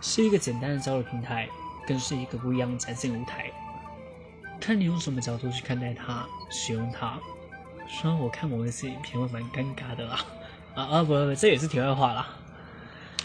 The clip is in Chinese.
是一个简单的交流平台，更是一个不一样的展现舞台。看你用什么角度去看待它，使用它。虽然我看某一些影片会蛮尴尬的啦，啊啊不不，这也是题外话啦。